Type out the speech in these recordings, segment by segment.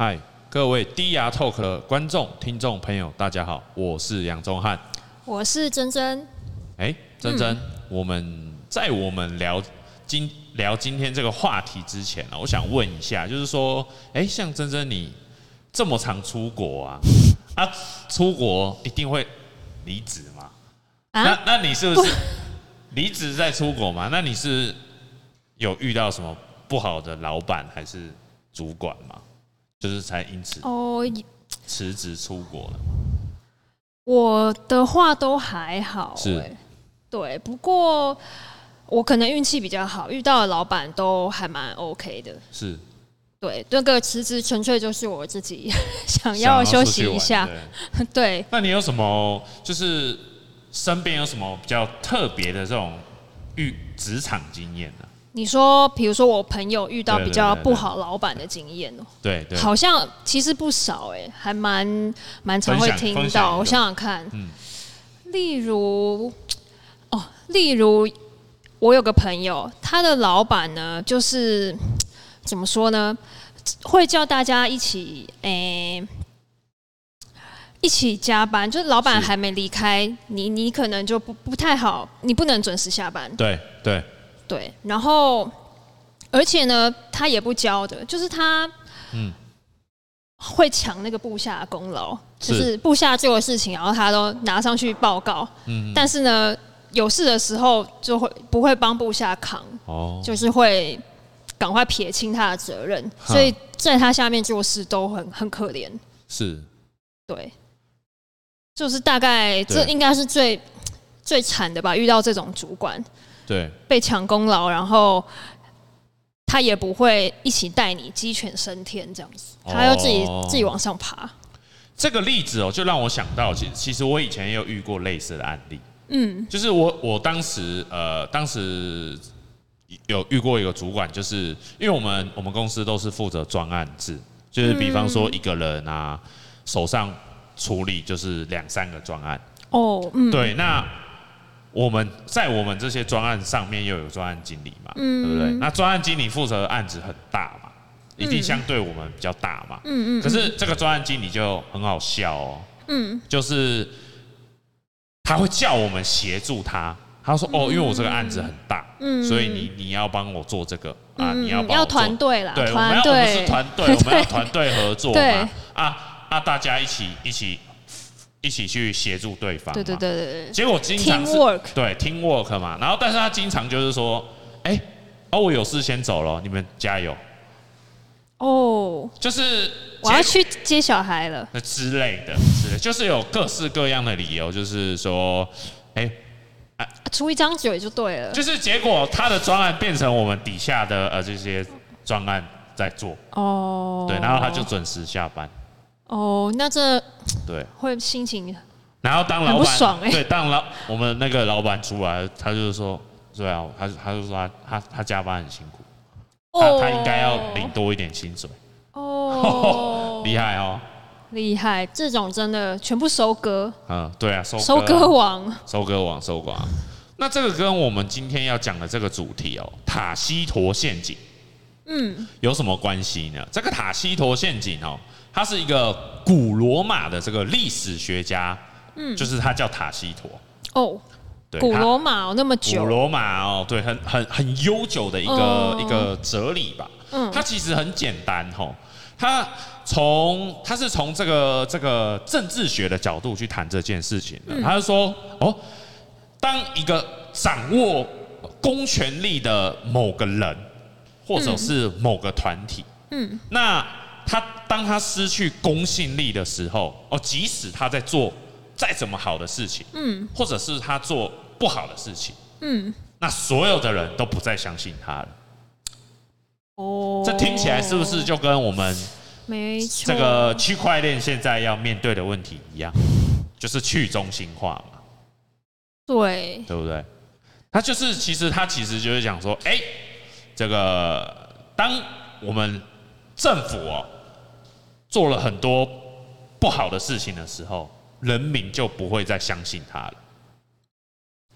嗨，各位低牙 Talk 的观众、听众朋友，大家好，我是杨宗翰，我是珍珍。哎，珍珍，嗯、我们在我们聊今聊今天这个话题之前呢，我想问一下，就是说，哎，像珍珍你这么常出国啊，啊，出国一定会离职吗？啊？那那你是不是 离职再出国吗？那你是有遇到什么不好的老板还是主管吗？就是才因此哦辞职出国了。我的话都还好，是，对。不过我可能运气比较好，遇到的老板都还蛮 OK 的。是，对。那个辞职纯粹就是我自己 想要休息一下。对，对。那你有什么？就是身边有什么比较特别的这种遇职场经验呢？你说，比如说我朋友遇到比较不好老板的经验哦，对对，好像其实不少哎，还蛮蛮常会听到。我想想看，嗯，例如，哦，例如我有个朋友，他的老板呢，就是怎么说呢，会叫大家一起诶一起加班，就是老板还没离开，你你可能就不不太好，你不能准时下班。对对。对，然后而且呢，他也不教的，就是他嗯。会抢那个部下的功劳，就是部下做的事情，然后他都拿上去报告。嗯，但是呢，有事的时候就会不会帮部下扛，哦，就是会赶快撇清他的责任，所以在他下面做事都很很可怜。是，对，就是大概这应该是最最惨的吧，遇到这种主管。对，被抢功劳，然后他也不会一起带你鸡犬升天这样子，他要自己、哦、自己往上爬。这个例子哦，就让我想到，其实其实我以前也有遇过类似的案例。嗯，就是我我当时呃，当时有遇过一个主管，就是因为我们我们公司都是负责专案制，就是比方说一个人啊手上处理就是两三个专案。哦，嗯，对，那。我们在我们这些专案上面又有专案经理嘛，嗯、对不对？那专案经理负责的案子很大嘛，一定相对我们比较大嘛。嗯嗯。可是这个专案经理就很好笑哦，嗯，就是他会叫我们协助他，他说哦，因为我这个案子很大，嗯，所以你你要帮我做这个啊，你要帮我要团队啦，对，我们要我们是团队，我们要 团队合作嘛，啊啊，大家一起一起。一起去协助对方，对对对对对。结果经常是 Teamwork 对 teamwork 嘛，然后但是他经常就是说，哎、欸，哦，我有事先走了，你们加油。哦，就是我要去接小孩了，那之类的，之类，就是有各式各样的理由，就是说，哎、欸，啊，出一张嘴就对了。就是结果他的专案变成我们底下的呃这些专案在做，哦，对，然后他就准时下班。哦，那这对。会心情，然后当老板不爽哎，对，当老我们那个老板出来，他就是说，对啊，他他就说他他他加班很辛苦，他他应该要领多一点薪水。哦，厉害哦，厉害，这种真的全部收割，嗯，对啊，收收割王，收割王，收割王，那这个跟我们今天要讲的这个主题哦，塔西佗陷阱，嗯，有什么关系呢？这个塔西佗陷阱哦。他是一个古罗马的这个历史学家，嗯，就是他叫塔西佗。哦，对，古罗马哦，那么久，古罗马哦，对，很很很悠久的一个、哦、一个哲理吧，嗯，他其实很简单吼，他从他是从这个这个政治学的角度去谈这件事情的，嗯、他是说哦，当一个掌握公权力的某个人或者是某个团体，嗯，那他当他失去公信力的时候，哦，即使他在做再怎么好的事情，嗯，或者是他做不好的事情，嗯，那所有的人都不再相信他了。哦，这听起来是不是就跟我们没错这个区块链现在要面对的问题一样，就是去中心化嘛？对，对不对？他就是其实他其实就是讲说，哎，这个当我们政府哦。做了很多不好的事情的时候，人民就不会再相信他了。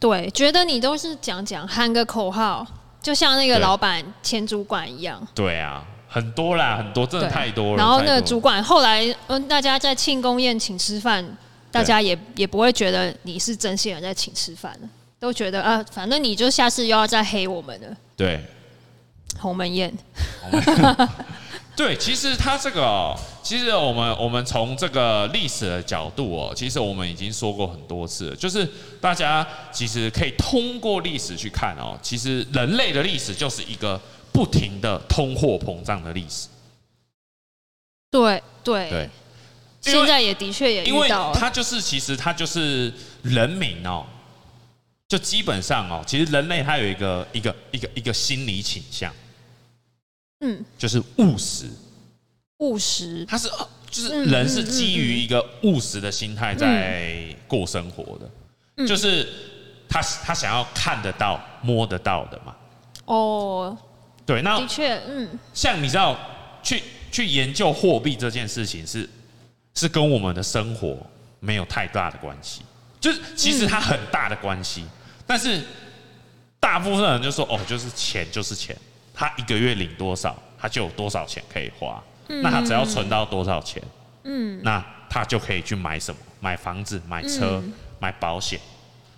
对，觉得你都是讲讲喊个口号，就像那个老板、前主管一样。对啊，很多啦，很多，真的太多了。然后那个主管后来，嗯，大家在庆功宴请吃饭，大家也也不会觉得你是真心人在请吃饭了，都觉得啊，反正你就下次又要再黑我们了。对，鸿门宴。对，其实他这个、哦，其实我们我们从这个历史的角度哦，其实我们已经说过很多次了，就是大家其实可以通过历史去看哦，其实人类的历史就是一个不停的通货膨胀的历史。对对对，现在也的确也因为他就是其实他就是人民哦，就基本上哦，其实人类它有一个一个一个一个心理倾向。嗯，就是务实，务实，他是就是人是基于一个务实的心态在过生活的，嗯、就是他他想要看得到、摸得到的嘛。哦，对，那的确，嗯，像你知道，去去研究货币这件事情是是跟我们的生活没有太大的关系，就是其实它很大的关系，嗯、但是大部分人就说哦，就是钱就是钱。他一个月领多少，他就有多少钱可以花。嗯、那他只要存到多少钱，嗯，那他就可以去买什么？买房子、买车、嗯、买保险，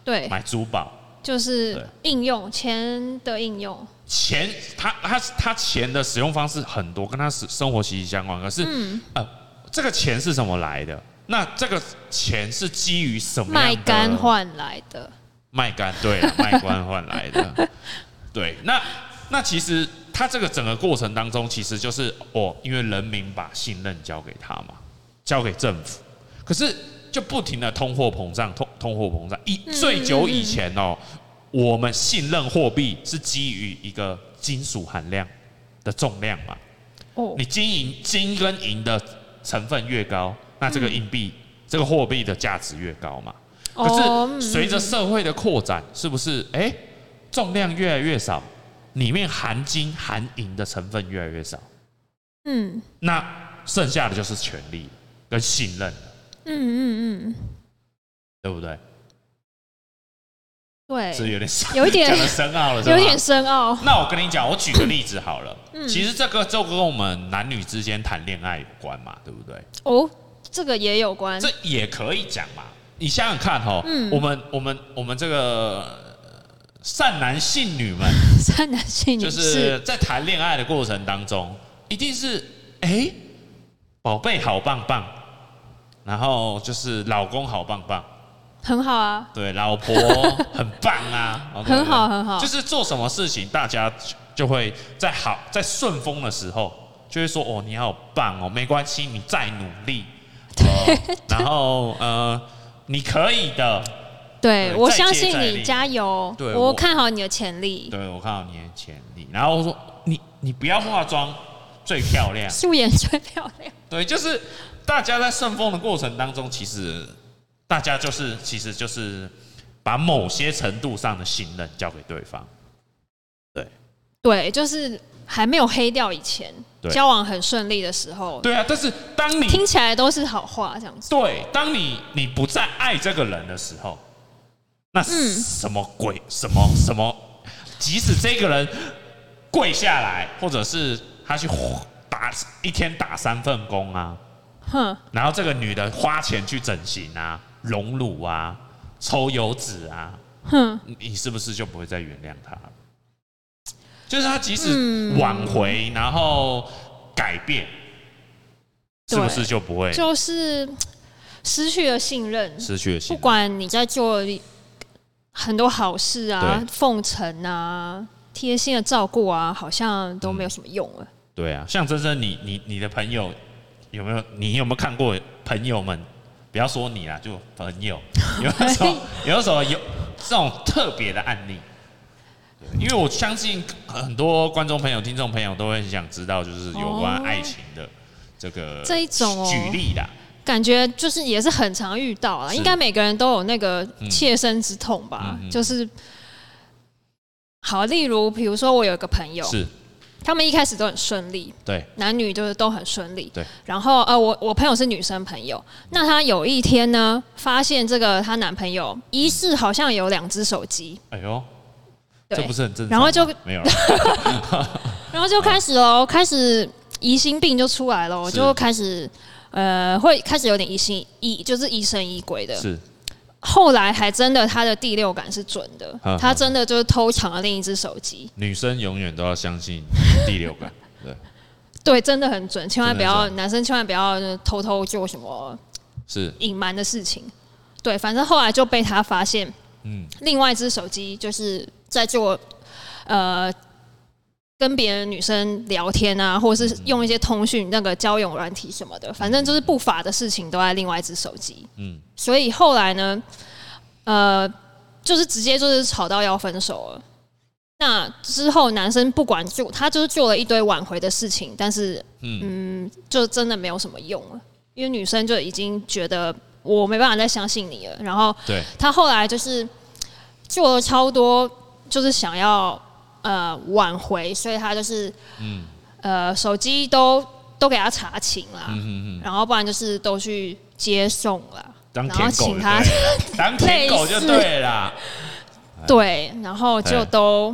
对，买珠宝，就是应用钱的应用。钱，他他他钱的使用方式很多，跟他生生活息息相关。可是，嗯、呃，这个钱是怎么来的？那这个钱是基于什么？卖肝换来的。卖肝，对，卖肝换来的。对，那。那其实他这个整个过程当中，其实就是哦，因为人民把信任交给他嘛，交给政府，可是就不停的通货膨胀，通通货膨胀。以最久以前哦，我们信任货币是基于一个金属含量的重量嘛。哦，你金银金跟银的成分越高，那这个硬币这个货币的价值越高嘛。可是随着社会的扩展，是不是？哎，重量越来越少。里面含金含银的成分越来越少，嗯，那剩下的就是权力跟信任，嗯嗯嗯，对不对？对，是有点 有一点深奥了，有点深奥。那我跟你讲，我举个例子好了，嗯，其实这个就跟我们男女之间谈恋爱有关嘛，对不对？哦，这个也有关，这也可以讲嘛。你想想看哈，嗯，我们我们我们这个。善男信女们，善男信女就是。在谈恋爱的过程当中，一定是哎，宝贝好棒棒，然后就是老公好棒棒，很好啊，对，老婆 很棒啊，很好很好，就是做什么事情，大家就会在好在顺风的时候，就会说哦，你好棒哦，没关系，你再努力，然后呃，你可以的。对，我相信你，加油！对，我看好你的潜力。对，我看好你的潜力。然后我说，你你不要化妆，最漂亮，素颜最漂亮。对，就是大家在顺风的过程当中，其实大家就是其实就是把某些程度上的信任交给对方。对，对，就是还没有黑掉以前，交往很顺利的时候。对啊，但是当你听起来都是好话，这样子。对，当你你不再爱这个人的时候。那什么鬼？什么什么？即使这个人跪下来，或者是他去打一天打三份工啊，哼，然后这个女的花钱去整形啊、隆乳啊、抽油脂啊，哼，你是不是就不会再原谅他？就是他即使挽回，然后改变，是不是就不会？就是失去了信任，失去了信任。不管你在做。很多好事啊，奉承啊，贴心的照顾啊，好像都没有什么用了。嗯、对啊，像真真，你你你的朋友有没有？你有没有看过朋友们？不要说你啦，就朋友，有的时候有什么有这种特别的案例。因为我相信很多观众朋友、听众朋友都会很想知道，就是有关爱情的这个这一种举例的。感觉就是也是很常遇到啊，应该每个人都有那个切身之痛吧？嗯、就是好，例如比如说我有一个朋友，是他们一开始都很顺利，对，男女就是都很顺利，对。然后呃，我我朋友是女生朋友，那她有一天呢，发现这个她男朋友疑似好像有两只手机，哎呦，对这不是很正常？然后就没有，然后就开始喽，开始。疑心病就出来了，我就开始呃会开始有点疑心疑，就是疑神疑鬼的。是。后来还真的他的第六感是准的，他真的就是偷抢了另一只手机。女生永远都要相信第六感，对。对，真的很准，千万不要男生千万不要偷偷做什么是隐瞒的事情。对，反正后来就被他发现，嗯，另外一只手机就是在做呃。跟别人女生聊天啊，或者是用一些通讯那个交友软体什么的，反正就是不法的事情都在另外一只手机。嗯，所以后来呢，呃，就是直接就是吵到要分手了。那之后男生不管做，他就是做了一堆挽回的事情，但是嗯，就真的没有什么用了，因为女生就已经觉得我没办法再相信你了。然后，对，他后来就是做了超多，就是想要。呃，挽回，所以他就是，嗯，呃，手机都都给他查寝了，然后不然就是都去接送了，然后请，他 当舔狗就对了，对，然后就都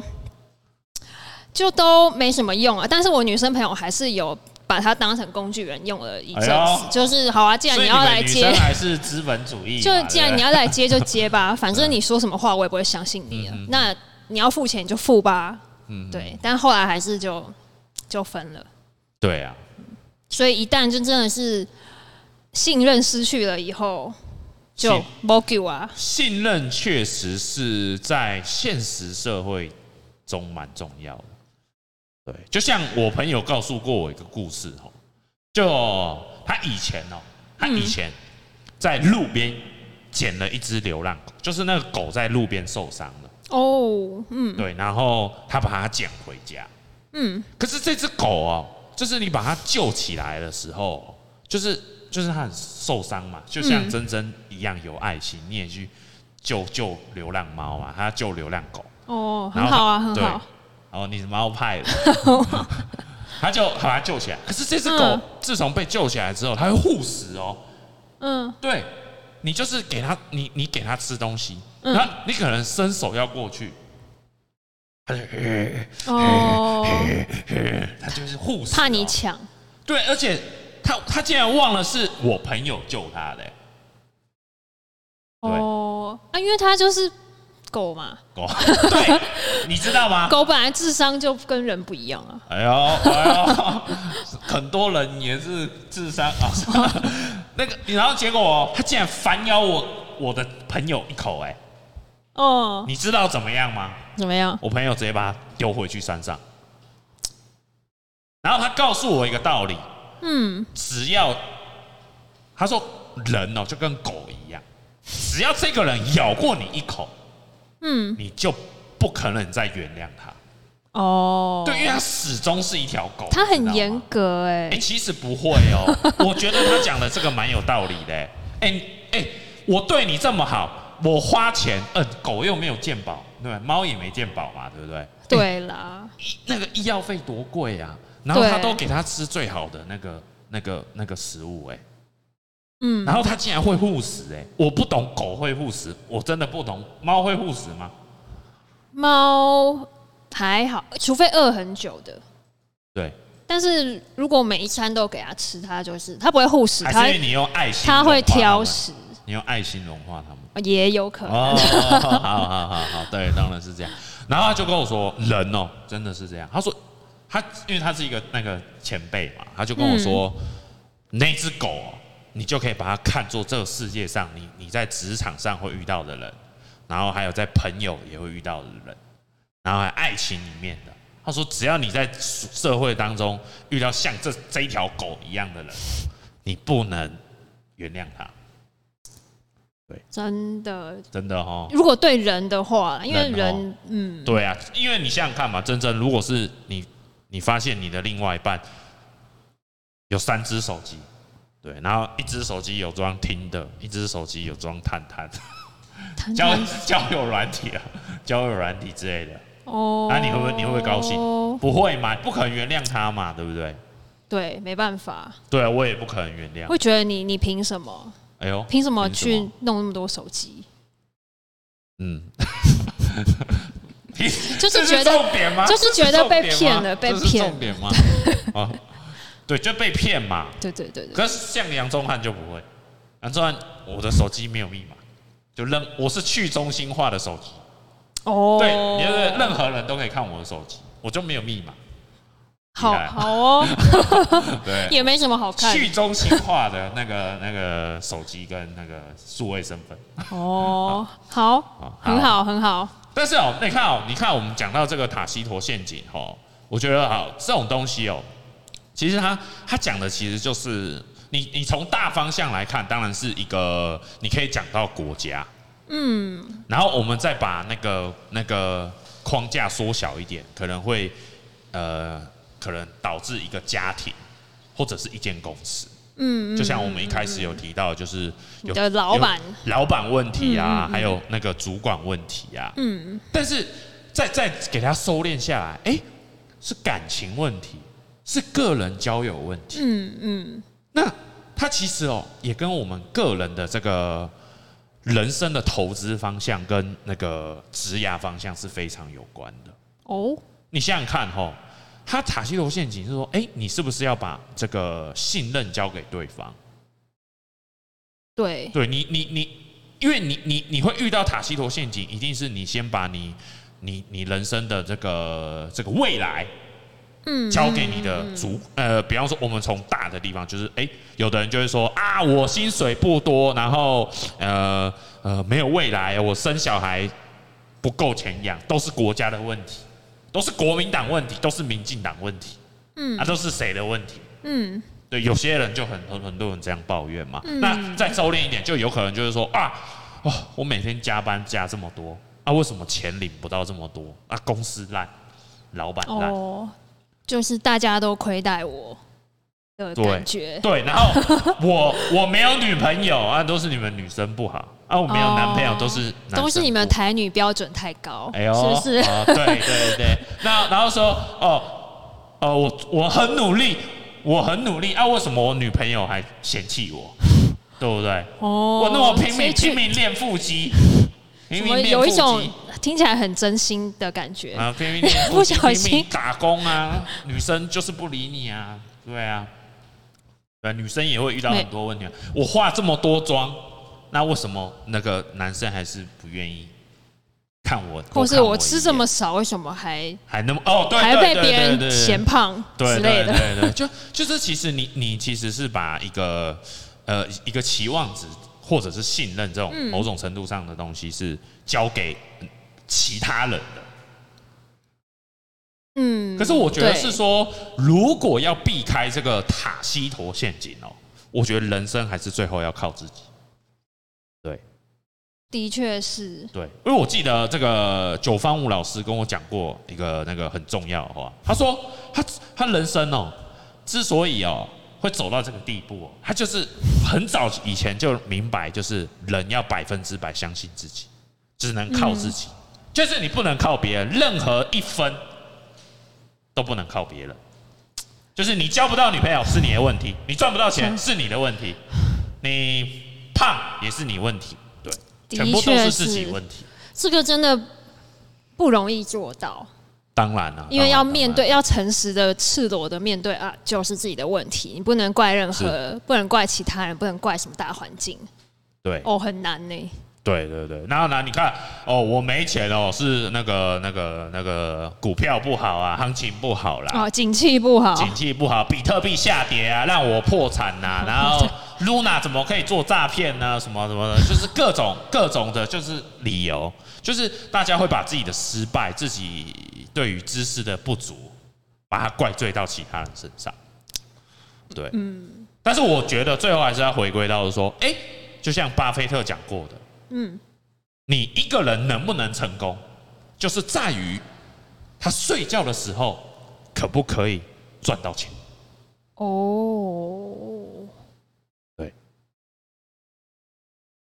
就都没什么用啊。但是我女生朋友还是有把它当成工具人用了一阵子，哎、就是好啊，既然你要来接，还是资本主义，就既然你要来接就接吧，反正你说什么话我也不会相信你了。嗯、那你要付钱你就付吧，嗯，对，但后来还是就就分了。对啊，所以一旦就真的是信任失去了以后，就没救啊。信任确实是在现实社会中蛮重要的。对，就像我朋友告诉过我一个故事哦，就他以前哦，他以前在路边捡了一只流浪狗，就是那个狗在路边受伤了。哦，嗯，对，然后他把它捡回家，嗯，可是这只狗哦，就是你把它救起来的时候，就是就是它很受伤嘛，就像珍珍一样有爱心，你也去救救流浪猫嘛，他救流浪狗，哦，很好啊，很好，哦，你是猫派的，他就把它救起来，可是这只狗自从被救起来之后，它会护食哦，嗯，对。你就是给他，你你给他吃东西，那、嗯、你可能伸手要过去，他就哦，他就是护士，怕你抢，对，而且他他竟然忘了是我朋友救他的，哦，啊，因为他就是狗嘛，狗，对，你知道吗？狗本来智商就跟人不一样啊，哎呦，哎呦，很多人也是智商啊。那个，然后结果他竟然反咬我我的朋友一口，哎，哦，你知道怎么样吗？怎么样？我朋友直接把他丢回去山上，然后他告诉我一个道理，嗯，只要他说人哦就跟狗一样，只要这个人咬过你一口，嗯，你就不可能再原谅他。哦，对，因为它始终是一条狗，它很严格哎、欸。其实不会哦，我觉得他讲的这个蛮有道理的。哎哎，我对你这么好，我花钱，嗯，狗又没有鉴宝，对，猫也没鉴宝嘛，对不对？对啦，那个医药费多贵呀，然后他都给他吃最好的那个那个那个食物，哎，嗯，然后他竟然会护食，哎，我不懂狗会护食，我真的不懂，猫会护食吗？猫。还好，除非饿很久的。对。但是如果每一餐都给他吃，他就是他不会护食，他你用爱心，他会挑食。你用爱心融化他们，也有可能。哦，好好好好好，对，当然是这样。然后他就跟我说，人哦，真的是这样。他说他，因为他是一个那个前辈嘛，他就跟我说，嗯、那只狗，你就可以把它看作这个世界上你你在职场上会遇到的人，然后还有在朋友也会遇到的人。然后还爱情里面的，他说只要你在社会当中遇到像这这一条狗一样的人，你不能原谅他。对，真的，真的哈。如果对人的话，因为人，人嗯，对啊，因为你想想看嘛，真正如果是你，你发现你的另外一半有三只手机，对，然后一只手机有装听的，一只手机有装探探，交交友软体啊，交友软体之类的。哦，那、啊、你会不会你会不会高兴？不会嘛，不可能原谅他嘛，对不对？对，没办法。对啊，我也不可能原谅。会觉得你你凭什么？哎呦，凭什么去弄那么多手机？嗯，就是觉得，就是觉得被骗了，被骗重。点吗？啊，对，就被骗嘛。对对对对。可是像杨宗翰就不会，杨宗翰我的手机没有密码，就扔我是去中心化的手机。哦。对，你就是任何人都可以看我的手机，我就没有密码。好好哦，对，也没什么好看。去中心化的那个那个手机跟那个数位身份。哦，好，很好，很好。但是哦，你看哦，你看我们讲到这个塔西佗陷阱哦，我觉得好，这种东西哦，其实他他讲的其实就是你你从大方向来看，当然是一个你可以讲到国家，嗯，然后我们再把那个那个框架缩小一点，可能会呃。可能导致一个家庭或者是一间公司，嗯，就像我们一开始有提到，就是有的老板。老板问题啊，还有那个主管问题啊，嗯，但是再再给他收敛下来，哎，是感情问题，是个人交友问题，嗯嗯，那他其实哦，也跟我们个人的这个人生的投资方向跟那个职涯方向是非常有关的哦。你想想看，哈。他塔西佗陷阱是说，哎，你是不是要把这个信任交给对方？对，对你，你，你，因为你，你，你会遇到塔西佗陷阱，一定是你先把你，你，你人生的这个这个未来，嗯，交给你的主，呃，比方说，我们从大的地方，就是，哎，有的人就会说，啊，我薪水不多，然后，呃，呃，没有未来，我生小孩不够钱养，都是国家的问题。都是国民党问题，都是民进党问题，嗯，啊，都是谁的问题？嗯，对，有些人就很很很多人这样抱怨嘛。嗯、那再收敛一点，就有可能就是说啊，哦，我每天加班加这么多，啊，为什么钱领不到这么多？啊，公司烂，老板烂，哦，就是大家都亏待我的感觉。对，对，然后我我没有女朋友啊，都是你们女生不好。啊，我没有男朋友，都是都是你们台女标准太高，哎呦，是不是？哦，对对对，那然后说，哦哦，我我很努力，我很努力啊，为什么我女朋友还嫌弃我？对不对？哦，我那么拼命拼命练腹肌，拼命练腹肌，有一种听起来很真心的感觉啊，拼命 打工啊，女生就是不理你啊，对啊，对，女生也会遇到很多问题啊，我化这么多妆。那为什么那个男生还是不愿意看我？或是我吃这么少，为什么还还那么哦？对，还被别人嫌胖之类的。对对对，就就是其实你你其实是把一个呃一个期望值或者是信任这种某种程度上的东西是交给其他人的。嗯。可是我觉得是说，如果要避开这个塔西佗陷阱哦，我觉得人生还是最后要靠自己。对的确是，对，因为我记得这个九方武老师跟我讲过一个那个很重要的话，他说他他人生哦，之所以哦会走到这个地步，他就是很早以前就明白，就是人要百分之百相信自己，只能靠自己，就是你不能靠别人，任何一分都不能靠别人，就是你交不到女朋友是你的问题，你赚不到钱是你的问题，你胖也是你问题。对全部都是自己问题，这个真的不容易做到。当然了，因为要面对，要诚实的、赤裸的面对啊，就是自己的问题，你不能怪任何，不能怪其他人，不能怪什么大环境。对，哦，很难呢。对对对，然后呢？你看，哦，我没钱哦，是那个那个那个股票不好啊，行情不好啦，哦，景气不好，景气不好，比特币下跌啊，让我破产呐、啊，然后 Luna 怎么可以做诈骗呢？什么什么的，就是各种各种的，就是理由，就是大家会把自己的失败，自己对于知识的不足，把它怪罪到其他人身上。对，嗯，但是我觉得最后还是要回归到说，哎，就像巴菲特讲过的。嗯，你一个人能不能成功，就是在于他睡觉的时候可不可以赚到钱。哦，对，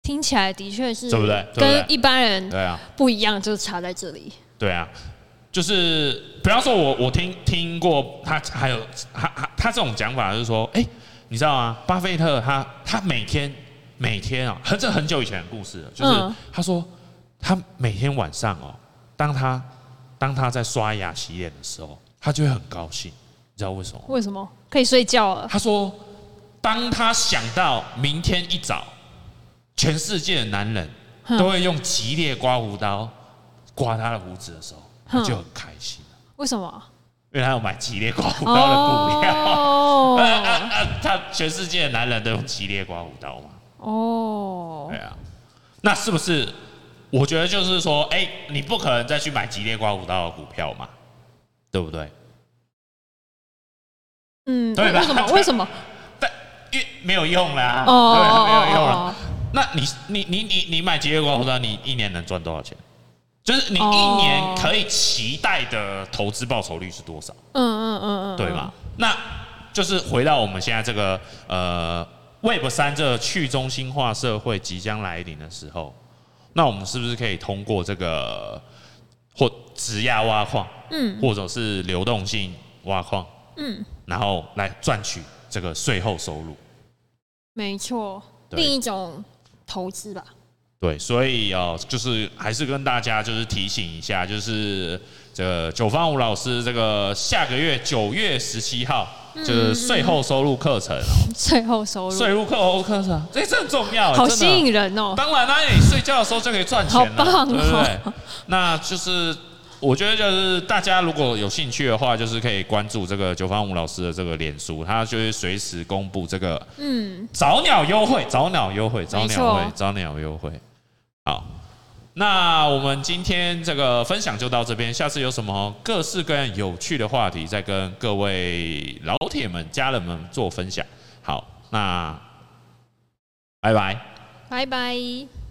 听起来的确是，对不对？跟一般人对啊不一样，就是差在这里。对啊，就是比方说我我听听过他还有他他他这种讲法就是说，哎，你知道吗？巴菲特他他每天。每天啊，很这很久以前的故事了，就是他说他每天晚上哦，当他当他在刷牙洗脸的时候，他就会很高兴，你知道为什么？为什么？可以睡觉了。他说，当他想到明天一早，全世界的男人都会用吉列刮胡刀刮他的胡子的时候，他就很开心。为什么？因为他有买吉列刮胡刀的股票。哦。他全世界的男人都用吉列刮胡刀嘛？哦。对啊。那是不是？我觉得就是说，哎，你不可能再去买吉列刮胡刀的股票嘛？对不对？嗯。对吧？为什么？为什么？但因为没有用啦。哦。对，没有用了。那你你你你你买吉列刮胡刀，你一年能赚多少钱？就是你一年可以期待的投资报酬率是多少？嗯嗯嗯嗯，对吧？那就是回到我们现在这个呃 Web 三这个去中心化社会即将来临的时候，那我们是不是可以通过这个或质押挖矿，嗯，或者是流动性挖矿，嗯，然后来赚取这个税后收入？没错，另一种投资吧。对，所以哦，就是还是跟大家就是提醒一下，就是这个九方五老师这个下个月九月十七号，就是税后收入课程哦，税后收入，税后课后课程，这这很重要，好吸引人哦。当然啦，你睡觉的时候就可以赚钱了，对不对？那就是。我觉得就是大家如果有兴趣的话，就是可以关注这个九方五老师的这个脸书，他就会随时公布这个嗯早鸟优惠，早鸟优惠，早鸟优惠，早鸟优惠。好，那我们今天这个分享就到这边，下次有什么各式各样有趣的话题，再跟各位老铁们、家人们做分享。好，那拜拜，拜拜。